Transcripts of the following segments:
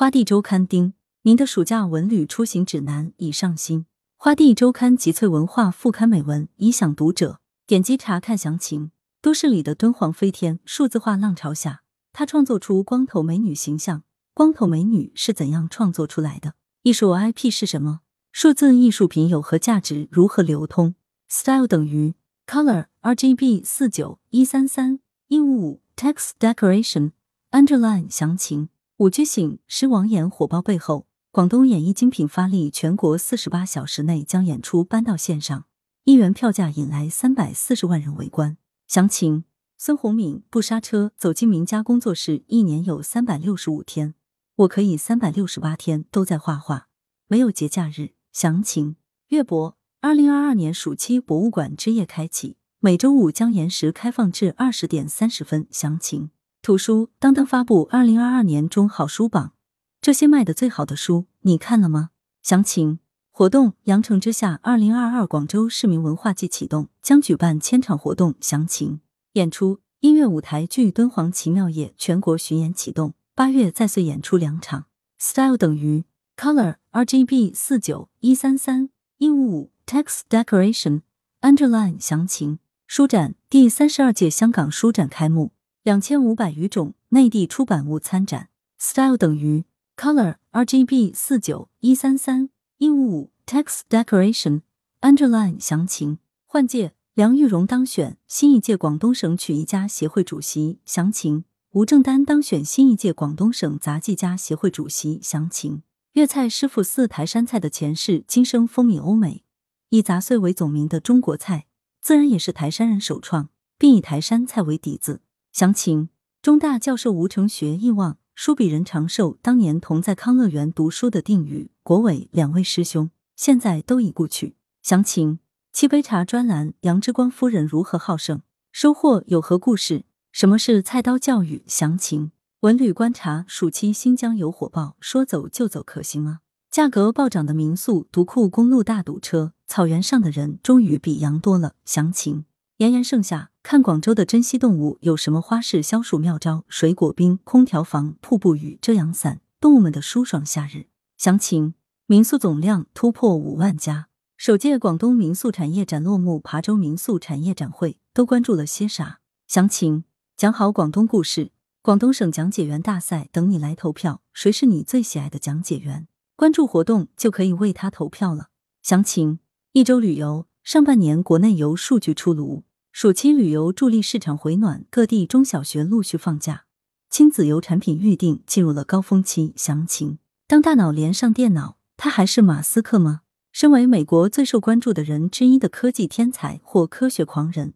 花地周刊丁，您的暑假文旅出行指南已上新。花地周刊集萃文化副刊美文，以享读者。点击查看详情。都市里的敦煌飞天，数字化浪潮下，他创作出光头美女形象。光头美女是怎样创作出来的？艺术 IP 是什么？数字艺术品有何价值？如何流通？Style 等于 Color RGB 四九一三三一五五 Text Decoration Underline 详情。五觉醒狮王演火爆背后，广东演艺精品发力，全国四十八小时内将演出搬到线上，一元票价引来三百四十万人围观。详情：孙宏敏不刹车走进名家工作室，一年有三百六十五天，我可以三百六十八天都在画画，没有节假日。详情：月博，二零二二年暑期博物馆之夜开启，每周五将延时开放至二十点三十分。详情：图书，当当发布二零二二年中好书榜，这些卖的最好的书你看了吗？详情。活动：羊城之下二零二二广州市民文化季启动，将举办千场活动。详情：演出音乐舞台剧《敦煌奇妙夜》全国巡演启动，八月再岁演出两场。Style 等于 Color RGB 四九一三三一五五 Text Decoration Underline 详情：书展第三十二届香港书展开幕，两千五百余种内地出版物参展。Style 等于 Color RGB 四九一三三。一五五 text decoration underline 详情。换届，梁玉荣当选新一届广东省曲艺家协会主席详情。吴正丹当选新一届广东省杂技家协会主席详情。粤菜师傅四台山菜的前世今生风靡欧美，以杂碎为总名的中国菜，自然也是台山人首创，并以台山菜为底子。详情。中大教授吴成学忆望。书比人长寿，当年同在康乐园读书的定宇、国伟两位师兄，现在都已故去。详情：七杯茶专栏，杨之光夫人如何好胜？收获有何故事？什么是菜刀教育？详情：文旅观察，暑期新疆游火爆，说走就走可行吗？价格暴涨的民宿，独库公路大堵车，草原上的人终于比羊多了。详情。炎炎盛夏，看广州的珍稀动物有什么花式消暑妙招？水果冰、空调房、瀑布雨、遮阳伞，动物们的舒爽夏日。详情：民宿总量突破五万家，首届广东民宿产业展落幕，琶洲民宿产业展会都关注了些啥？详情：讲好广东故事，广东省讲解员大赛等你来投票，谁是你最喜爱的讲解员？关注活动就可以为他投票了。详情：一周旅游，上半年国内游数据出炉。暑期旅游助力市场回暖，各地中小学陆续放假，亲子游产品预订进入了高峰期。详情：当大脑连上电脑，他还是马斯克吗？身为美国最受关注的人之一的科技天才或科学狂人，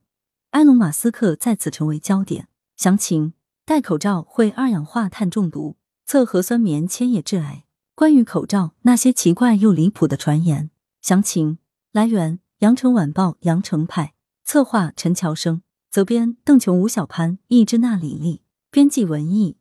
埃隆·马斯克再次成为焦点。详情：戴口罩会二氧化碳中毒，测核酸棉签也致癌。关于口罩那些奇怪又离谱的传言，详情来源：羊城晚报羊城派。策划陈乔生，责编邓琼、吴小潘、易之娜、李丽，编辑文艺。